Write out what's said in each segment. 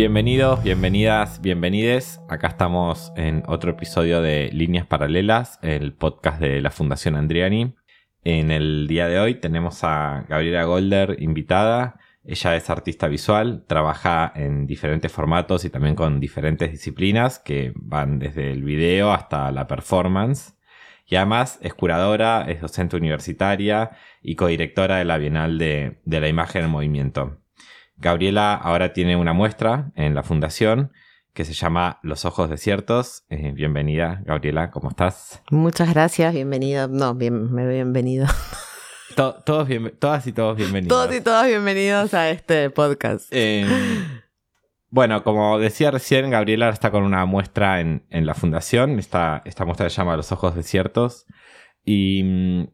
Bienvenidos, bienvenidas, bienvenides. Acá estamos en otro episodio de Líneas Paralelas, el podcast de la Fundación Andriani. En el día de hoy tenemos a Gabriela Golder invitada. Ella es artista visual, trabaja en diferentes formatos y también con diferentes disciplinas que van desde el video hasta la performance. Y además es curadora, es docente universitaria y codirectora de la Bienal de, de la Imagen en Movimiento. Gabriela ahora tiene una muestra en la fundación que se llama Los Ojos Desiertos. Eh, bienvenida, Gabriela, ¿cómo estás? Muchas gracias, bienvenido. No, bien, bienvenido. todos todas y todos bienvenidos. Todos y todas bienvenidos a este podcast. Eh, bueno, como decía recién, Gabriela está con una muestra en, la fundación. Esta, esta muestra se llama Los Ojos Desiertos. Y mm,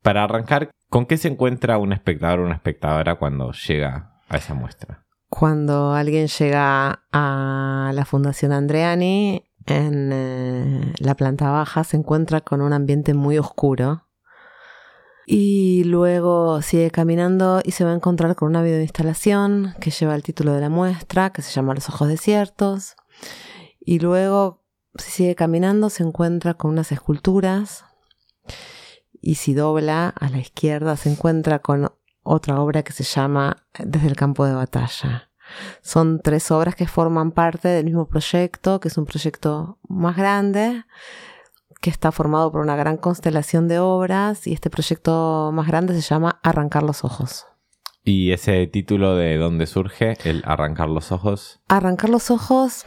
para arrancar, ¿con qué se encuentra un espectador o una espectadora cuando llega a esa muestra? Cuando alguien llega a la Fundación Andreani, en eh, la planta baja se encuentra con un ambiente muy oscuro. Y luego sigue caminando y se va a encontrar con una videoinstalación que lleva el título de la muestra, que se llama Los Ojos Desiertos. Y luego, si sigue caminando, se encuentra con unas esculturas. Y si dobla a la izquierda, se encuentra con otra obra que se llama Desde el campo de batalla. Son tres obras que forman parte del mismo proyecto, que es un proyecto más grande, que está formado por una gran constelación de obras y este proyecto más grande se llama Arrancar los Ojos. ¿Y ese título de dónde surge, el Arrancar los Ojos? Arrancar los Ojos,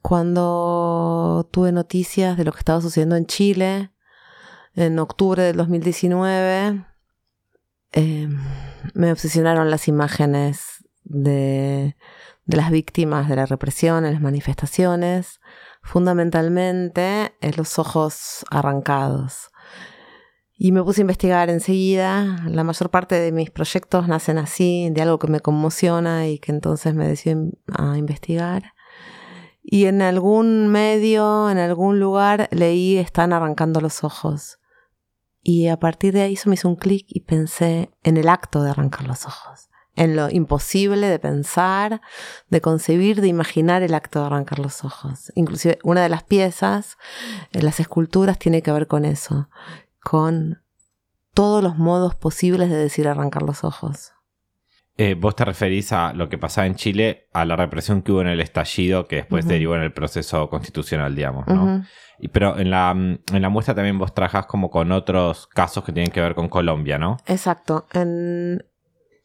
cuando tuve noticias de lo que estaba sucediendo en Chile, en octubre del 2019, eh, me obsesionaron las imágenes de, las víctimas de la represión en las manifestaciones, fundamentalmente en los ojos arrancados. Y me puse a investigar enseguida. La mayor parte de mis proyectos nacen así, de algo que me conmociona y que entonces me decidí a investigar. Y en algún medio, en algún lugar, leí Están arrancando los ojos. Y a partir de ahí eso me hizo un clic y pensé en el acto de arrancar los ojos, en lo imposible de pensar, de concebir, de imaginar el acto de arrancar los ojos. Inclusive una de las piezas, en las esculturas, tiene que ver con eso, con todos los modos posibles de decir arrancar los ojos. Eh, vos te referís a lo que pasaba en Chile, a la represión que hubo en el estallido que después derivó en el proceso constitucional, digamos, ¿no? y, pero en la, en la muestra también vos trabajas como con otros casos que tienen que ver con Colombia, ¿no? Exacto. En...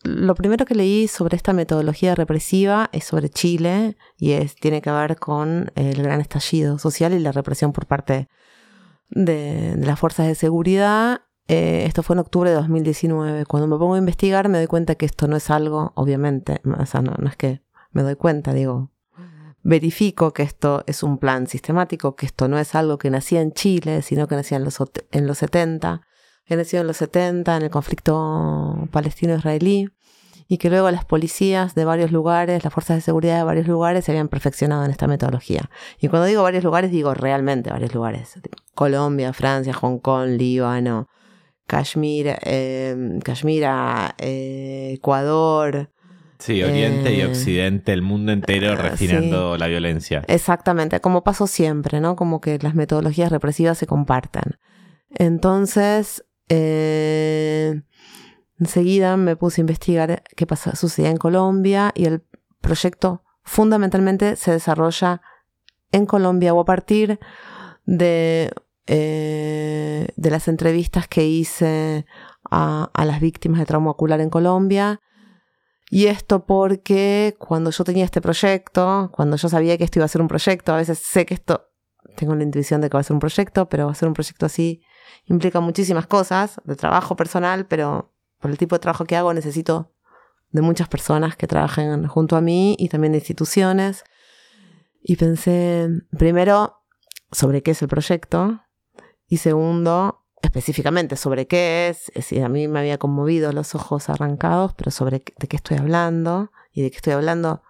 Lo primero que leí sobre esta metodología represiva es sobre Chile y es, tiene que ver con el gran estallido social y la represión por parte de, de las fuerzas de seguridad eh, esto fue en octubre de 2019. Cuando me pongo a investigar me doy cuenta que esto no es algo, obviamente, o sea, no, es que me doy cuenta, digo, verifico que esto es un plan sistemático, que esto no es algo que nacía en Chile, sino que nacía en los, en los 70, que nació en los 70 en el conflicto palestino-israelí, y que luego las policías de varios lugares, las fuerzas de seguridad de varios lugares se habían perfeccionado en esta metodología. Y cuando digo varios lugares, digo realmente varios lugares. Colombia, Francia, Hong Kong, Líbano, Kashmir, eh, eh, Ecuador. Sí, Oriente y eh, Occidente, el mundo entero refinando la violencia. Exactamente, como pasó siempre, ¿no? Como que las metodologías represivas se comparten. Entonces, enseguida me puse a investigar qué pasa, sucedía en Colombia y el proyecto fundamentalmente se desarrolla en Colombia o a partir de eh, de las entrevistas que hice a, las víctimas de trauma ocular en Colombia. Y esto porque cuando yo tenía este proyecto, cuando yo sabía que esto iba a ser un proyecto, a veces sé que esto, tengo la intuición de que va a ser un proyecto, pero va a ser un proyecto así, implica muchísimas cosas de trabajo personal, pero por el tipo de trabajo que hago necesito de muchas personas que trabajan junto a mí y también de instituciones. Y pensé, primero, sobre qué es el proyecto y segundo, específicamente sobre qué es. Es a mí me había conmovido los ojos arrancados, pero sobre de qué estoy hablando y de qué estoy hablando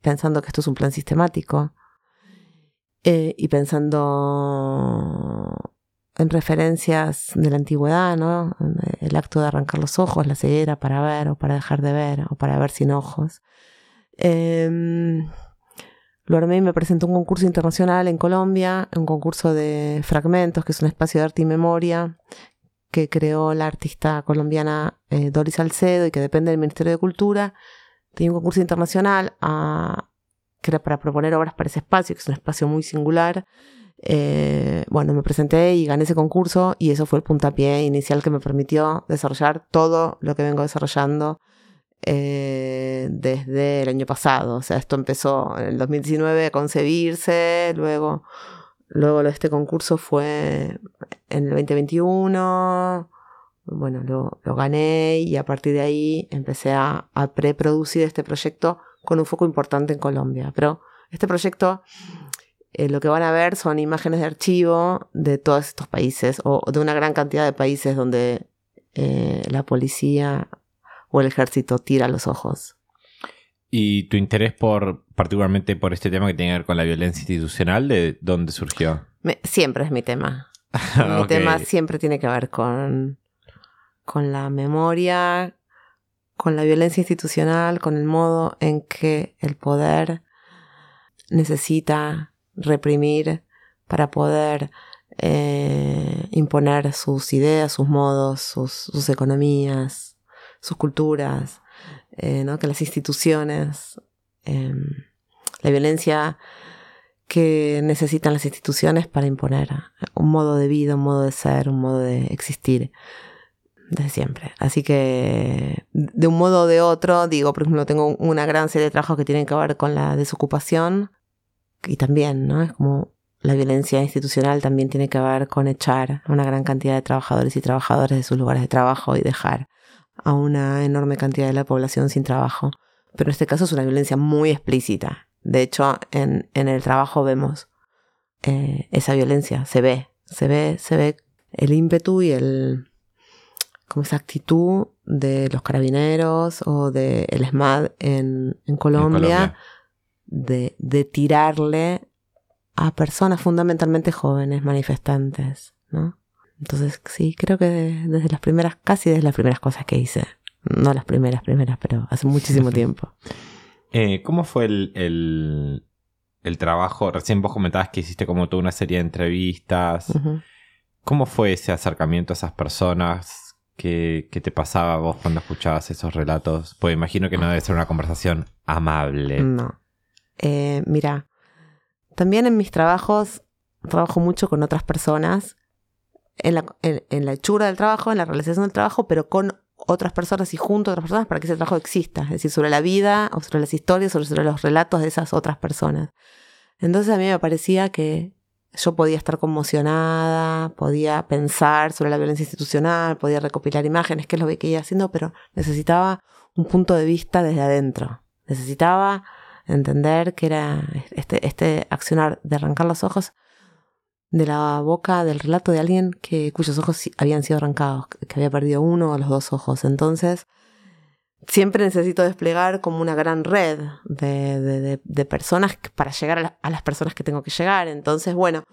pensando que esto es un plan sistemático eh, y pensando en referencias de la antigüedad, ¿no? El acto de arrancar los ojos, la ceguera para ver o para dejar de ver o para ver sin ojos. Eh, lo armé y me presentó un concurso internacional en Colombia, un concurso de fragmentos, que es un espacio de arte y memoria que creó la artista colombiana eh, Doris Salcedo y que depende del Ministerio de Cultura. Tenía un concurso internacional a, que era para proponer obras para ese espacio, que es un espacio muy singular. Eh, bueno, me presenté y gané ese concurso y eso fue el puntapié inicial que me permitió desarrollar todo lo que vengo desarrollando eh, desde el año pasado. O sea, esto empezó en el 2019 a concebirse, luego, luego este concurso fue en el 2021. Bueno, lo, gané y a partir de ahí empecé a, a preproducir este proyecto con un foco importante en Colombia. Pero este proyecto eh, lo que van a ver son imágenes de archivo de todos estos países o de una gran cantidad de países donde eh, la policía o el ejército tira los ojos. ¿Y tu interés por, particularmente por este tema que tiene que ver con la violencia institucional, de dónde surgió? siempre es mi tema. Mi tema siempre tiene que ver con, con la memoria, con la violencia institucional, con el modo en que el poder necesita reprimir para poder eh, imponer sus ideas, sus modos, sus economías, sus culturas, eh, ¿no? que las instituciones, em, la violencia que necesitan las instituciones para imponer un modo de vida, un modo de ser, un modo de existir desde siempre. Así que de un modo o de otro, digo, por ejemplo, tengo una gran serie de trabajos que tienen que ver con la desocupación y también, ¿no? Es como la violencia institucional también tiene que ver con echar a una gran cantidad de trabajadores y trabajadoras de sus lugares de trabajo y dejar a una enorme cantidad de la población sin trabajo. Pero en este caso es una violencia muy explícita. De hecho, en, en el trabajo vemos eh, esa violencia, se ve, se ve, se ve el ímpetu y el como esa actitud de los carabineros o del el SMAD en, en, Colombia, De, de, tirarle a personas fundamentalmente jóvenes, manifestantes, ¿no? Entonces, sí, creo que desde las primeras, casi desde las primeras cosas que hice. No las primeras, primeras, pero hace muchísimo tiempo. Eh, ¿Cómo fue el, el, trabajo? Recién vos comentabas que hiciste como toda una serie de entrevistas. ¿Cómo fue ese acercamiento a esas personas? ¿Qué, ¿Qué, te pasaba vos cuando escuchabas esos relatos? Pues imagino que no debe ser una conversación amable. No. Eh, mira, también en mis trabajos trabajo mucho con otras personas en la, en, la hechura del trabajo, en la realización del trabajo, pero con otras personas y junto a otras personas para que ese trabajo exista, es decir, sobre la vida, o sobre las historias, sobre, sobre los relatos de esas otras personas. Entonces a mí me parecía que yo podía estar conmocionada, podía pensar sobre la violencia institucional, podía recopilar imágenes, que es lo que iba haciendo, pero necesitaba un punto de vista desde adentro. Necesitaba entender que era este, este accionar de arrancar los ojos de la boca del relato de alguien que, cuyos ojos habían sido arrancados, que había perdido uno o los dos ojos. Entonces, siempre necesito desplegar como una gran red de, de, personas para llegar a, las personas que tengo que llegar. Entonces, bueno,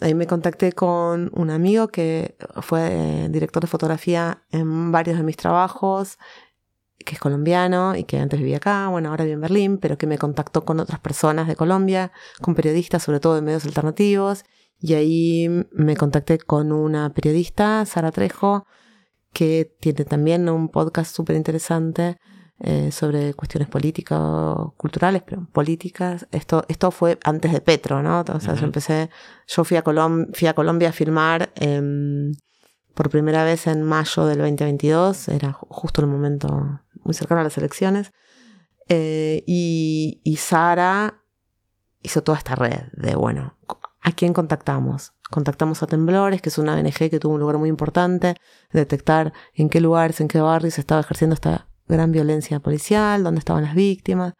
ahí me contacté con un amigo que fue eh, director de fotografía en varios de mis trabajos, que es colombiano y que antes vivía acá, bueno, ahora vive en Berlín, pero que me contactó con otras personas de Colombia, con periodistas, sobre todo de medios alternativos, y ahí me contacté con una periodista, Sara Trejo, que tiene también un podcast súper interesante eh, sobre cuestiones políticas, culturales, pero políticas. Esto, esto fue antes de Petro, ¿no? O sea, yo empecé, yo fui a, fui a Colombia a filmar em, por primera vez en mayo del 2022, era justo el momento muy cercano a las elecciones. Eh, y, y Sara hizo toda esta red de, bueno, ¿A quién contactamos? Contactamos a Temblores, que es una ONG que tuvo un lugar muy importante, detectar en qué lugares, en qué barrios se estaba ejerciendo esta gran violencia policial, dónde estaban las víctimas,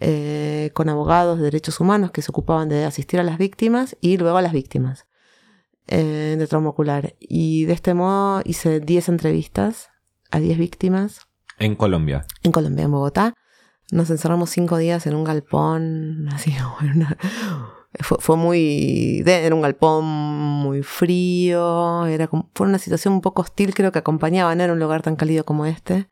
eh, con abogados de derechos humanos que se ocupaban de asistir a las víctimas y luego a las víctimas eh, de trauma ocular. Y de este modo hice 10 entrevistas a 10 víctimas. En Colombia. En Colombia, en Bogotá. Nos encerramos cinco días en un galpón, así, fue, muy, era un galpón muy frío, era fue una situación un poco hostil, creo que acompañaba, no era un lugar tan cálido como este,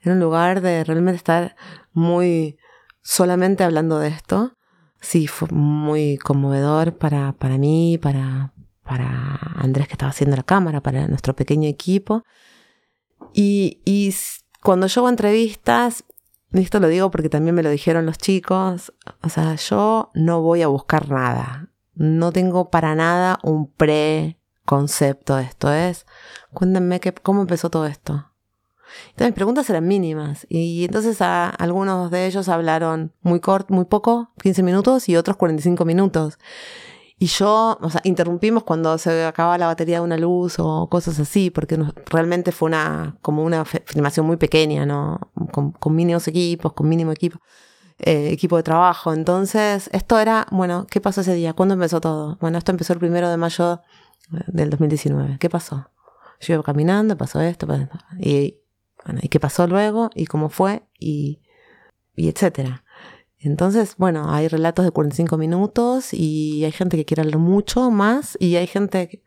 era un lugar de realmente estar muy solamente hablando de esto. Sí, fue muy conmovedor para, para mí, para, para Andrés que estaba haciendo la cámara, para nuestro pequeño equipo. Y, y cuando yo hago entrevistas, esto lo digo porque también me lo dijeron los chicos, o sea, yo no voy a buscar nada, no tengo para nada un preconcepto esto, es, cuéntenme cómo empezó todo esto. Entonces mis preguntas eran mínimas y entonces a, algunos de ellos hablaron muy corto, muy poco, 15 minutos y otros 45 minutos. Y yo, o sea, interrumpimos cuando se acababa la batería de una luz o cosas así, porque realmente fue una, como una filmación muy pequeña, ¿no? Con, mínimos equipos, con mínimo equipo, eh, equipo de trabajo. Entonces, esto era, bueno, ¿qué pasó ese día? ¿Cuándo empezó todo? Bueno, esto empezó el primero de mayo del 2019. ¿Qué pasó? Yo iba caminando, pasó esto, pasó esto. Y, bueno, ¿y qué pasó luego? ¿Y cómo fue? Y, y etcétera. Entonces, bueno, hay relatos de 45 minutos y hay gente que quiere hablar mucho más y hay gente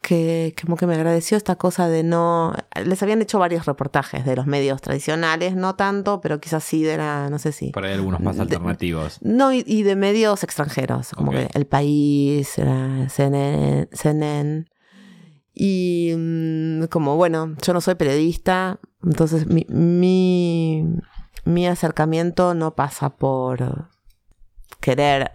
que como que me agradeció esta cosa de no... Les habían hecho varios reportajes de los medios tradicionales, no tanto, pero quizás sí de la, no sé si... Por ahí algunos más alternativos. No, y, de medios extranjeros, como que El País, CNN, CNN. Y mm, como, bueno, yo no soy periodista, entonces mi, mi mi acercamiento no pasa por querer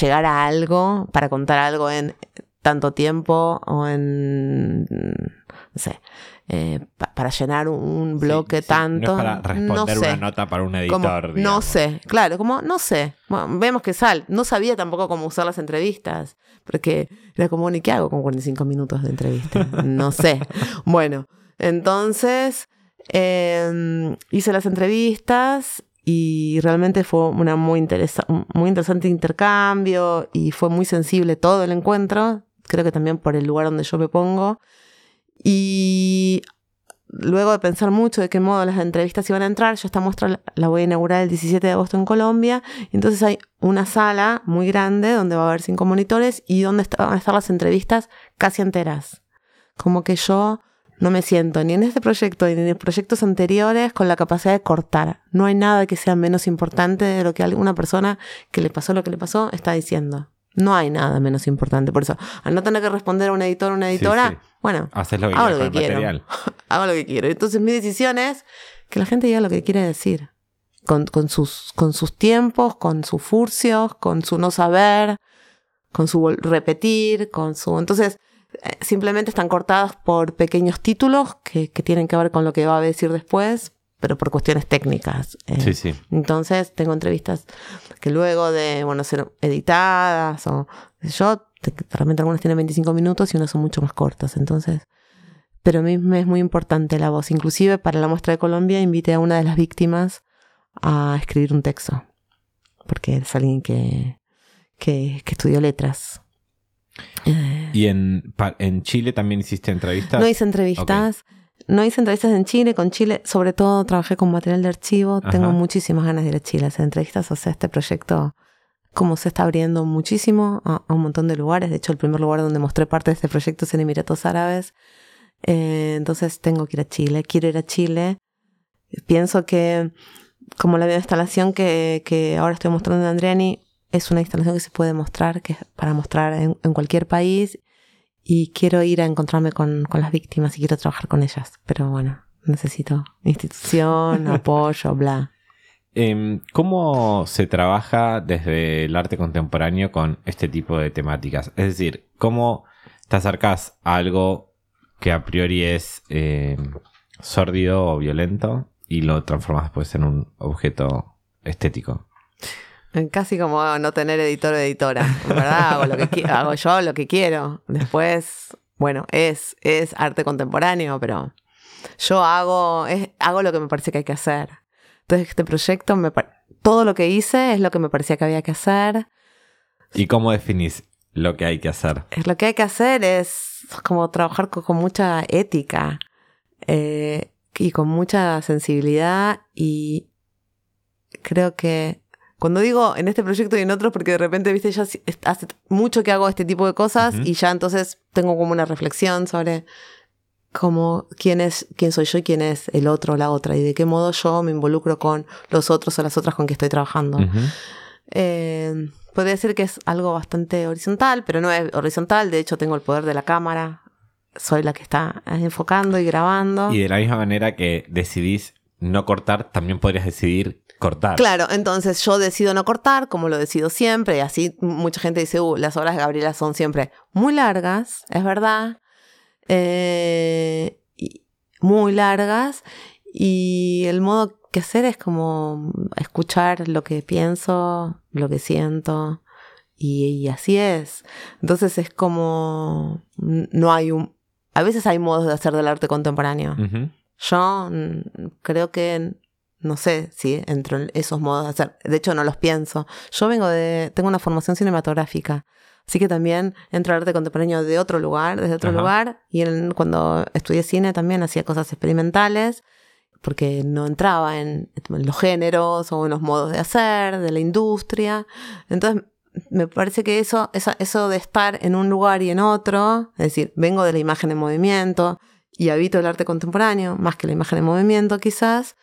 llegar a algo para contar algo en tanto tiempo o en, no sé, eh, para llenar un bloque tanto. No para responder una nota para un editor. no sé, claro, como no sé. vemos que sal. No sabía tampoco cómo usar las entrevistas, porque era como, ¿y qué hago con 45 minutos de entrevista? No sé. bueno, entonces Em, hice las entrevistas y realmente fue una muy, muy interesante intercambio y fue muy sensible todo el encuentro, creo que también por el lugar donde yo me pongo. Y luego de pensar mucho de qué modo las entrevistas iban a entrar, yo esta muestra la voy a inaugurar el 17 de agosto en Colombia. Entonces hay una sala muy grande donde va a haber cinco monitores y donde van a estar las entrevistas casi enteras. Como que yo no me siento ni en este proyecto ni en proyectos anteriores con la capacidad de cortar. No hay nada que sea menos importante de lo que alguna persona que le pasó lo que le pasó está diciendo. No hay nada menos importante. Por eso, al no tener que responder a un editor o una editora, bueno, lo hago lo que quiero. hago lo que quiero. Entonces mi decisión es que la gente diga lo que quiere decir. Con, con, sus, con sus tiempos, con sus furcios, con su no saber, con su repetir, con su... Entonces, simplemente están cortadas por pequeños títulos que, tienen que ver con lo que va a decir después, pero por cuestiones técnicas. Eh. sí, sí. Entonces tengo entrevistas que luego de, bueno, ser editadas o yo, realmente algunas tienen 25 minutos y unas son mucho más cortas. Entonces, pero a mí me es muy importante la voz. Inclusive para la muestra de Colombia invité a una de las víctimas a escribir un texto, porque es alguien que, que, que estudió letras. ¿Y en, en Chile también hiciste entrevistas? No hice entrevistas. No hice entrevistas en Chile. Con Chile, sobre todo, trabajé con material de archivo. Tengo muchísimas ganas de ir a Chile a hacer entrevistas. O sea, este proyecto, como se está abriendo muchísimo a, un montón de lugares. De hecho, el primer lugar donde mostré parte de este proyecto es en Emiratos Árabes. Eh, entonces, tengo que ir a Chile. Quiero ir a Chile. Pienso que, como la instalación que, que ahora estoy mostrando en Andriani, es una instalación que se puede mostrar, que es para mostrar en, cualquier país y quiero ir a encontrarme con, las víctimas y quiero trabajar con ellas. Pero bueno, necesito institución, apoyo, bla. Em, ¿Cómo se trabaja desde el arte contemporáneo con este tipo de temáticas? Es decir, ¿cómo te acercas a algo que a priori es eh, sórdido o violento y lo transformas después en un objeto estético? Casi como no tener editor o editora, ¿verdad? Hago, lo que hago yo lo que quiero. Después, bueno, es, es arte contemporáneo, pero yo hago, es, hago lo que me parece que hay que hacer. Entonces este proyecto, me, todo lo que hice es lo que me parecía que había que hacer. ¿Y cómo definís lo que hay que hacer? Lo que hay que hacer es como trabajar con, mucha ética eh, y con mucha sensibilidad y creo que cuando digo en este proyecto y en otros, porque de repente, viste, ya hace mucho que hago este tipo de cosas y ya entonces tengo como una reflexión sobre cómo, quién es, quién soy yo y quién es el otro o la otra y de qué modo yo me involucro con los otros o las otras con que estoy trabajando. eh, podría decir que es algo bastante horizontal, pero no es horizontal, de hecho tengo el poder de la cámara, soy la que está enfocando y grabando. Y de la misma manera que decidís no cortar, también podrías decidir cortar. Claro, entonces yo decido no cortar, como lo decido siempre, y así mucha gente dice, uh, las obras de Gabriela son siempre muy largas, es verdad, eh, muy largas, y el modo que hacer es como escuchar lo que pienso, lo que siento, y, así es. Entonces es como, no hay un, a veces hay modos de hacer del arte contemporáneo. Yo creo que no sé si entro en esos modos de hacer. De hecho, no los pienso. Yo vengo de. Tengo una formación cinematográfica. Así que también entro al arte contemporáneo de otro lugar, desde otro lugar. Y cuando estudié cine también hacía cosas experimentales, porque no entraba en, los géneros o en los modos de hacer, de la industria. Entonces, me parece que eso, eso, eso de estar en un lugar y en otro, es decir, vengo de la imagen en movimiento y habito el arte contemporáneo, más que la imagen en movimiento quizás,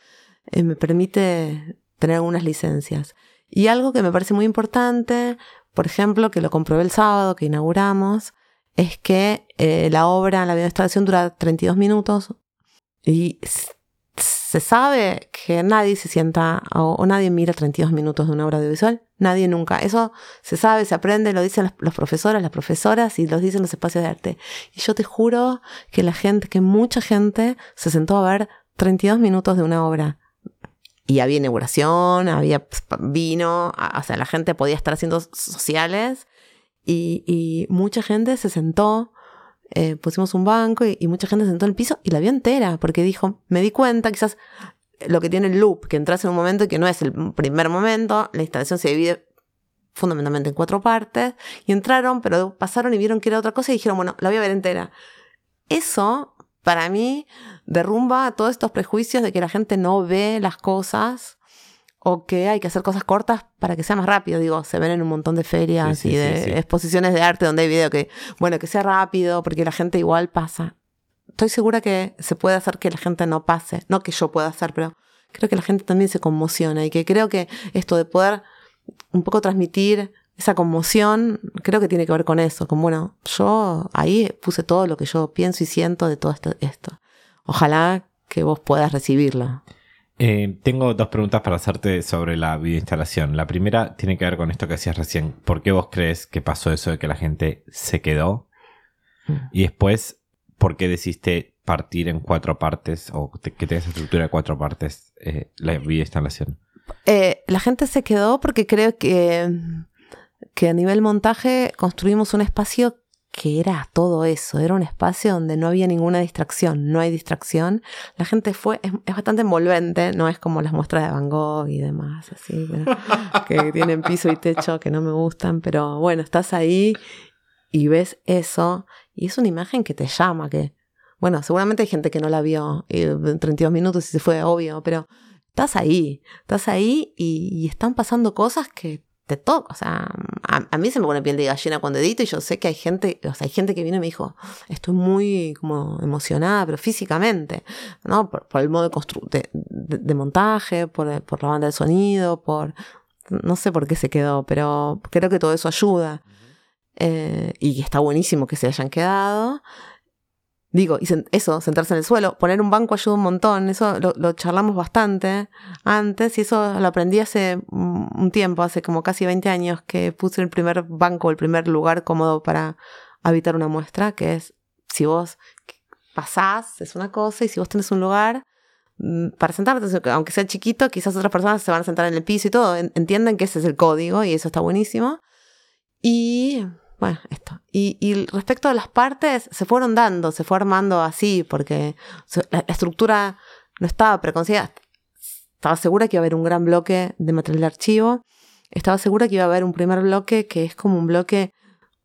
eh, me permite tener algunas licencias. Y algo que me parece muy importante, por ejemplo, que lo comprobé el sábado que inauguramos, es que eh, la obra, la instalación dura 32 minutos y se sabe que nadie se sienta o, nadie mira 32 minutos de una obra audiovisual. Nadie nunca. Eso se sabe, se aprende, lo dicen los, los profesores, las profesoras y lo dicen los espacios de arte. Y yo te juro que la gente, que mucha gente se sentó a ver 32 minutos de una obra y había inauguración, había vino, o sea, la gente podía estar haciendo sociales y, mucha gente se sentó, eh, pusimos un banco y, mucha gente se sentó en el piso y la vio entera porque dijo, me di cuenta, quizás lo que tiene el loop, que entras en un momento que no es el primer momento, la instalación se divide fundamentalmente en cuatro partes y entraron, pero pasaron y vieron que era otra cosa y dijeron, bueno, la voy a ver entera. Eso para mí derrumba todos estos prejuicios de que la gente no ve las cosas o que hay que hacer cosas cortas para que sea más rápido. Digo, se ven en un montón de ferias y de exposiciones de arte donde hay video que, bueno, que sea rápido porque la gente igual pasa. Estoy segura que se puede hacer que la gente no pase, no que yo pueda hacer, pero creo que la gente también se conmociona y que creo que esto de poder un poco transmitir esa conmoción creo que tiene que ver con eso, con bueno, yo ahí puse todo lo que yo pienso y siento de todo esto. Ojalá que vos puedas recibirlo. Eh, tengo dos preguntas para hacerte sobre la videoinstalación. La primera tiene que ver con esto que decías recién. ¿Por qué vos crees que pasó eso de que la gente se quedó? Mm. Y después, ¿por qué decidiste partir en cuatro partes o que tengas estructura de cuatro partes eh, la videoinstalación? Eh, la gente se quedó porque creo que que a nivel montaje construimos un espacio que era todo eso, era un espacio donde no había ninguna distracción, no hay distracción. La gente fue, es, bastante envolvente, no es como las muestras de Van Gogh y demás, así, que tienen piso y techo que no me gustan, pero bueno, estás ahí y ves eso, y es una imagen que te llama, que, bueno, seguramente hay gente que no la vio en 32 minutos y se fue, obvio, pero estás ahí, estás ahí y están pasando cosas que te toca, o sea, a, mí se me pone piel de gallina cuando edito y yo sé que hay gente, o sea, hay gente que viene y me dijo, estoy muy como emocionada, pero físicamente, ¿no? Por, el modo de, de, montaje, por, por la banda de sonido, por, no sé por qué se quedó, pero creo que todo eso ayuda. Eh, y está buenísimo que se hayan quedado. Digo, y eso, sentarse en el suelo, poner un banco ayuda un montón, eso lo, charlamos bastante antes y eso lo aprendí hace un tiempo, hace como casi 20 años que puse el primer banco, el primer lugar cómodo para habitar una muestra, que es si vos pasás, es una cosa, y si vos tenés un lugar mm, para sentarte, aunque sea chiquito, quizás otras personas se van a sentar en el piso y todo, entienden que ese es el código y eso está buenísimo. Y bueno, esto. Y, respecto a las partes, se fueron dando, se fue armando así, porque la, estructura no estaba preconcebida. Estaba segura que iba a haber un gran bloque de material de archivo. Estaba segura que iba a haber un primer bloque que es como un bloque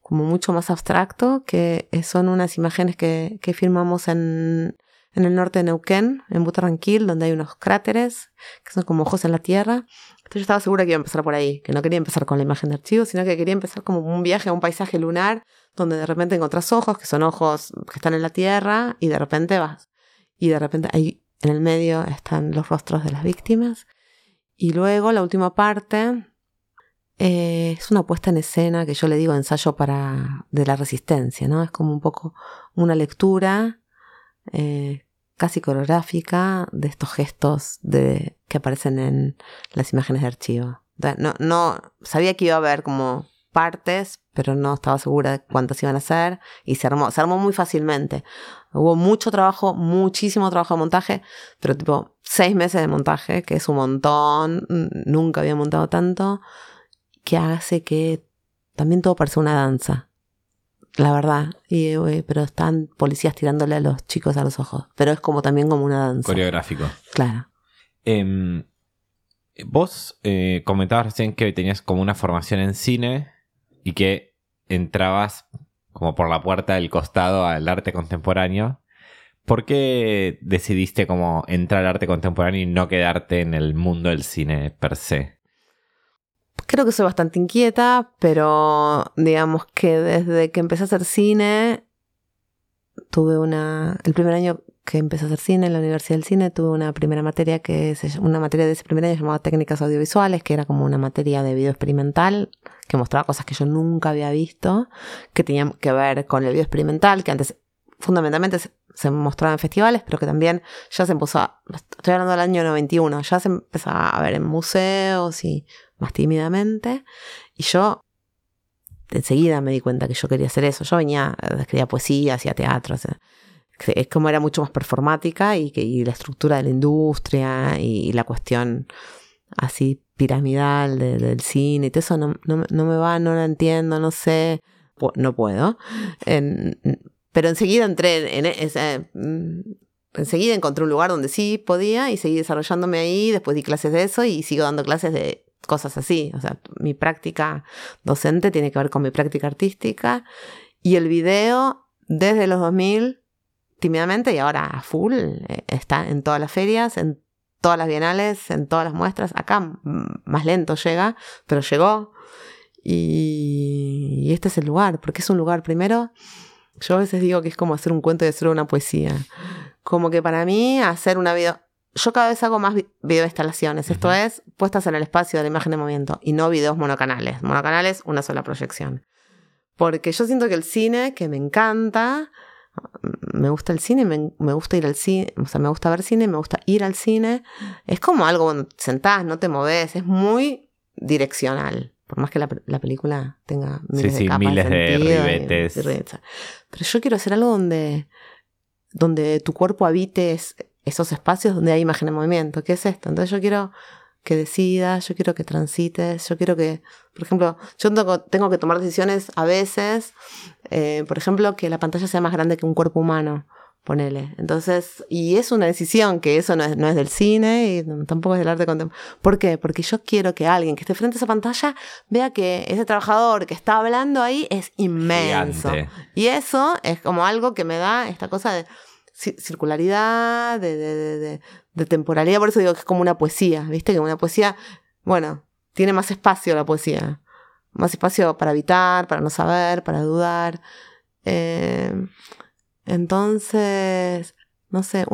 como mucho más abstracto, que son unas imágenes que, firmamos en, en el norte de Neuquén, en Butarranquil, donde hay unos cráteres que son como ojos en la tierra. Entonces yo estaba segura que iba a empezar por ahí, que no quería empezar con la imagen de archivo, sino que quería empezar como un viaje a un paisaje lunar, donde de repente encontrás ojos, que son ojos que están en la tierra, y de repente vas. Y de repente ahí en el medio están los rostros de las víctimas. Y luego la última parte eh, es una puesta en escena que yo le digo ensayo para de la resistencia, ¿no? Es como un poco una lectura eh, casi coreográfica de estos gestos de, que aparecen en las imágenes de archivo. No, no, sabía que iba a haber como partes, pero no estaba segura de cuántas iban a ser y se armó, se armó muy fácilmente. Hubo mucho trabajo, muchísimo trabajo de montaje, pero tipo seis meses de montaje, que es un montón, nunca había montado tanto, que hace que también todo parece una danza la verdad. Y, pero están policías tirándole a los chicos a los ojos. Pero es como también como una danza. Coreográfico. Claro. Em, vos eh, comentabas recién que tenías como una formación en cine y que entrabas como por la puerta del costado al arte contemporáneo. ¿Por qué decidiste como entrar al arte contemporáneo y no quedarte en el mundo del cine per se? creo que soy bastante inquieta, pero digamos que desde que empecé a hacer cine, tuve una. El primer año que empecé a hacer cine en la Universidad del Cine, tuve una primera materia que una materia de ese primer año llamada Técnicas Audiovisuales, que era como una materia de video experimental, que mostraba cosas que yo nunca había visto, que tenían que ver con el video experimental, que antes fundamentalmente se mostraba en festivales, pero que también ya se empezó a, estoy hablando del año 91, ya se empezaba a ver en museos y más tímidamente. Y yo enseguida me di cuenta que yo quería hacer eso. Yo venía, escribía poesía, hacía teatro. Es como era mucho más performática y, que, y la estructura de la industria y, la cuestión así piramidal del cine y todo eso no, no, me va, no lo entiendo, no sé, no puedo. pero enseguida entré en, ese mm, enseguida encontré un lugar donde sí podía y seguí desarrollándome ahí, después di clases de eso y sigo dando clases de cosas así. O sea, mi práctica docente tiene que ver con mi práctica artística y el video desde los 2000 tímidamente y ahora a full eh, está en todas las ferias, en todas las bienales, en todas las muestras. Acá más lento llega, pero llegó. Y, y este es el lugar, porque es un lugar primero. Yo a veces digo que es como hacer un cuento y hacer una poesía. Como que para mí hacer una video, yo cada vez hago más video instalaciones, esto es, puestas en el espacio de la imagen de movimiento y no videos monocanales. Monocanales, una sola proyección. Porque yo siento que el cine, que me encanta, me gusta el cine, me, me, gusta ir al cine, o sea, me gusta ver cine, me gusta ir al cine, es como algo cuando sentás, no te moves, es muy direccional. Por más que la, la película tenga miles sí, de capas miles de, ribetes. Pero yo quiero hacer algo donde, donde tu cuerpo habite esos espacios donde hay imagen en movimiento. ¿Qué es esto? Entonces yo quiero que decidas, yo quiero que transites, yo quiero que, por ejemplo, yo tengo, que tomar decisiones a veces, eh, por ejemplo, que la pantalla sea más grande que un cuerpo humano, ponele. Entonces, y es una decisión que eso no es, no es del cine y tampoco es del arte contemporáneo. ¿Por qué? Porque yo quiero que alguien que esté frente a esa pantalla vea que ese trabajador que está hablando ahí es inmenso. Y eso es como algo que me da esta cosa de circularidad, de, de, de, temporalidad, por eso digo que es como una poesía, ¿viste? Que una poesía, bueno, tiene más espacio la poesía, más espacio para habitar, para no saber, para dudar. Eh, entonces, no sé,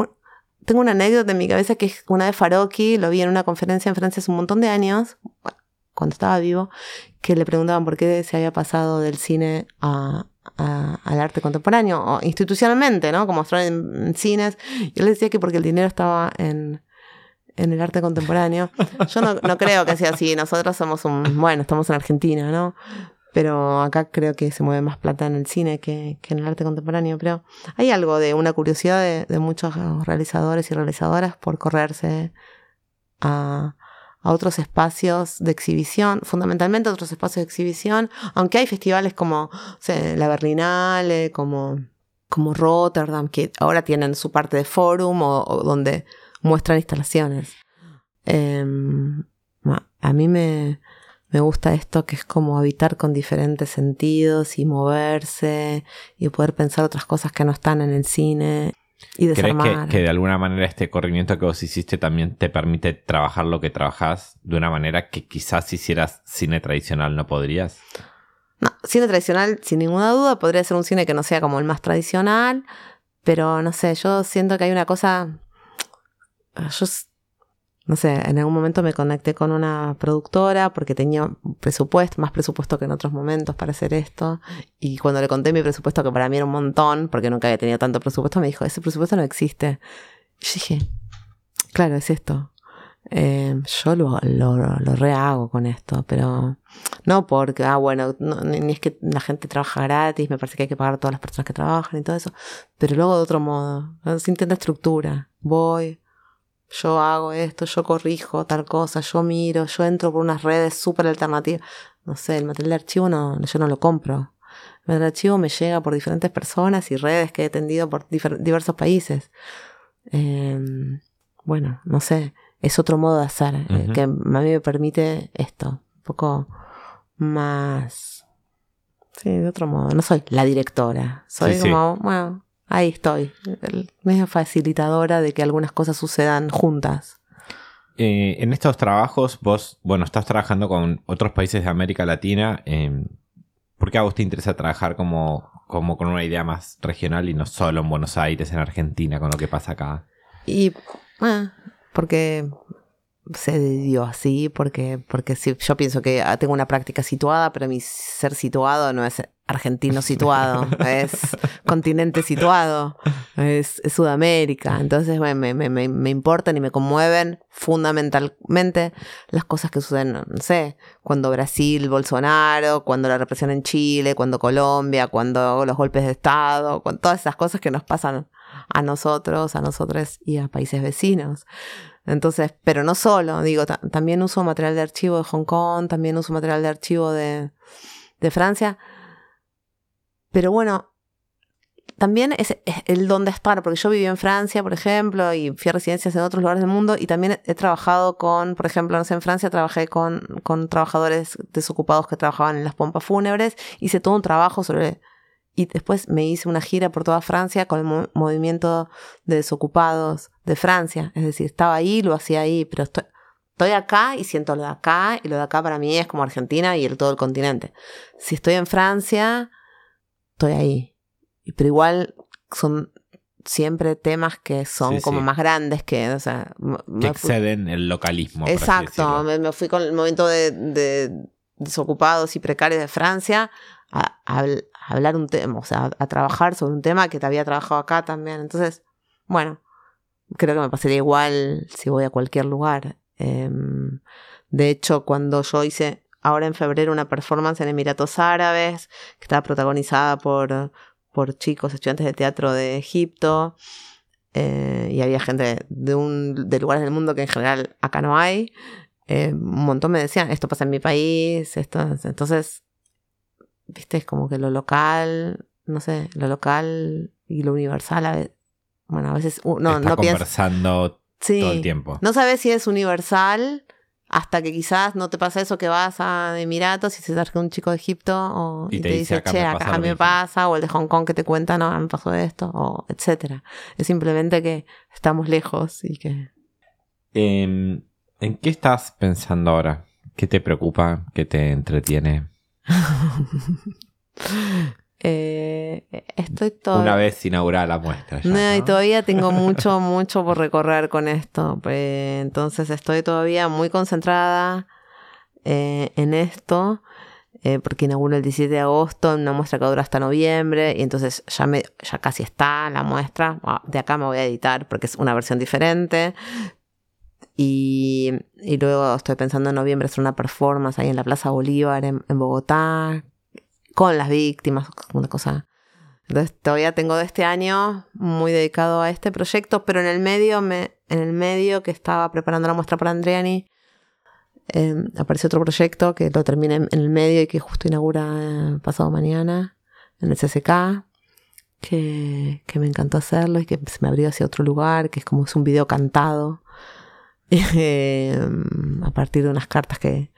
tengo una anécdota en mi cabeza que es una de Faroki, lo vi en una conferencia en Francia hace un montón de años, cuando estaba vivo, que le preguntaban por qué se había pasado del cine a, al arte contemporáneo, o institucionalmente, ¿no? Como mostrar en, cines. Y él decía que porque el dinero estaba en, en el arte contemporáneo. Yo no, no, creo que sea así. Nosotros somos un. Bueno, estamos en Argentina, ¿no? Pero acá creo que se mueve más plata en el cine que, que en el arte contemporáneo. Pero hay algo de una curiosidad de, de muchos realizadores y realizadoras por correrse a, a otros espacios de exhibición, fundamentalmente a otros espacios de exhibición, aunque hay festivales como la Berlinale, como, como Rotterdam, que ahora tienen su parte de forum o, donde muestran instalaciones. Em, a mí me, me gusta esto que es como habitar con diferentes sentidos y moverse y poder pensar otras cosas que no están en el cine y desarmar. ¿Crees que, de alguna manera este corrimiento que vos hiciste también te permite trabajar lo que trabajás de una manera que quizás si hicieras cine tradicional no podrías? No, cine tradicional sin ninguna duda podría ser un cine que no sea como el más tradicional, pero no sé, yo siento que hay una cosa... Yo no sé, en algún momento me conecté con una productora porque tenía presupuesto, más presupuesto que en otros momentos para hacer esto. Y cuando le conté mi presupuesto, que para mí era un montón, porque nunca había tenido tanto presupuesto, me dijo, ese presupuesto no existe. Y dije, claro, es esto. Eh, yo lo, lo, rehago con esto, pero no porque, ah, bueno, ni es que la gente trabaja gratis, me parece que hay que pagar a todas las personas que trabajan y todo eso, pero luego de otro modo, sin tener estructura. Voy, yo hago esto, yo corrijo tal cosa, yo miro, yo entro por unas redes súper alternativas. No sé, el material de archivo no, yo no lo compro. El material de archivo me llega por diferentes personas y redes que he atendido por diversos países. Em, bueno, no sé, es otro modo de hacer eh, que a mí me permite esto, un poco más... Sí, de otro modo. No soy la directora, soy como, bueno, ahí estoy, medio facilitadora de que algunas cosas sucedan juntas. Eh, en estos trabajos, vos, bueno, estás trabajando con otros países de América Latina. Eh, ¿Por qué a vos te interesa trabajar como, como con una idea más regional y no solo en Buenos Aires, en Argentina, con lo que pasa acá? Y, ah, porque se dio así, porque, porque si, yo pienso que ah, tengo una práctica situada, pero mi ser situado no es argentino situado, es continente situado, es, Sudamérica. Entonces me, me, me, me, importan y me conmueven fundamentalmente las cosas que suceden, no sé, cuando Brasil, Bolsonaro, cuando la represión en Chile, cuando Colombia, cuando los golpes de Estado, con todas esas cosas que nos pasan a nosotros, a nosotros y a países vecinos. Entonces, pero no solo, digo, también uso material de archivo de Hong Kong, también uso material de archivo de, de Francia pero bueno, también es, el dónde estar, porque yo viví en Francia, por ejemplo, y fui a residencias en otros lugares del mundo, y también he trabajado con, por ejemplo, no sé, en Francia trabajé con, con trabajadores desocupados que trabajaban en las pompas fúnebres, hice todo un trabajo sobre... Y después me hice una gira por toda Francia con el movimiento de desocupados de Francia. Es decir, estaba ahí, lo hacía ahí, pero estoy, estoy acá y siento lo de acá, y lo de acá para mí es como Argentina y el, todo el continente. Si estoy en Francia, estoy ahí. Pero igual son siempre temas que son como más grandes que, o sea, que exceden el localismo. Exacto, me, fui con el momento de, desocupados y precarios de Francia a, hablar un tema, o sea, a, trabajar sobre un tema que te había trabajado acá también. Entonces, bueno, creo que me pasaría igual si voy a cualquier lugar. Em, de hecho, cuando yo hice ahora en febrero una performance en Emiratos Árabes, que estaba protagonizada por, por chicos, estudiantes de teatro de Egipto. Eh, y había gente de, un, de lugares del mundo que en general acá no hay. Eh, un montón me decían, esto pasa en mi país, esto, entonces, viste, es como que lo local, no sé, lo local y lo universal, a veces, bueno, a veces no, no conversando todo el tiempo. No sabes si es universal hasta que quizás no te pasa eso que vas a Emiratos y se acerca un chico de Egipto o, y, te, dice, che, acá me pasa, o el de Hong Kong que te cuenta, no, me pasó esto, o etcétera. Es simplemente que estamos lejos y que... Em, ¿En qué estás pensando ahora? ¿Qué te preocupa? ¿Qué te entretiene? Eh, estoy Una vez inaugurada la muestra. no, y todavía tengo mucho, mucho por recorrer con esto. Pues, entonces estoy todavía muy concentrada eh, en esto. Eh, porque inauguro el 17 de agosto, una muestra que dura hasta noviembre, y entonces ya, me, ya casi está la muestra. De acá me voy a editar porque es una versión diferente. Y, luego estoy pensando en noviembre hacer una performance ahí en la Plaza Bolívar en, Bogotá, con las víctimas, una cosa. Entonces todavía tengo de este año muy dedicado a este proyecto, pero en el medio, me, en el medio que estaba preparando la muestra para Andriani, eh, apareció otro proyecto que lo terminé en, el medio y que justo inaugura eh, pasado mañana en el CCK, que, que, me encantó hacerlo y que se me abrió hacia otro lugar, que es como es un video cantado, a partir de unas cartas que,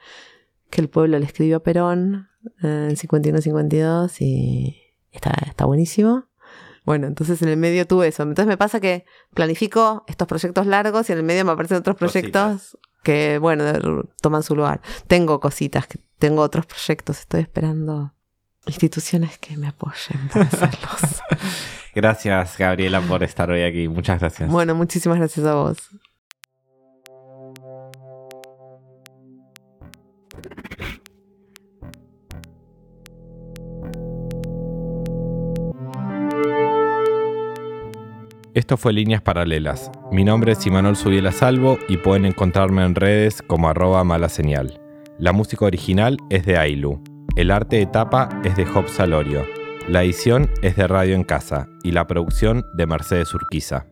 que el pueblo le escribió a Perón en 51-52 y está, está buenísimo. Bueno, entonces en el medio tuve eso. Entonces me pasa que planifico estos proyectos largos y en el medio me aparecen otros proyectos que, bueno, toman su lugar. Tengo cositas, tengo otros proyectos, estoy esperando instituciones que me apoyen para hacerlos. gracias, Gabriela, por estar hoy aquí. Muchas gracias. Bueno, muchísimas gracias a vos. Esto fue Líneas Paralelas. Mi nombre es Imanol Subiela Salvo y pueden encontrarme en redes como arroba mala señal. La música original es de Ailu. El arte de tapa es de Job Salorio. La edición es de Radio en Casa y la producción de Mercedes Urquiza.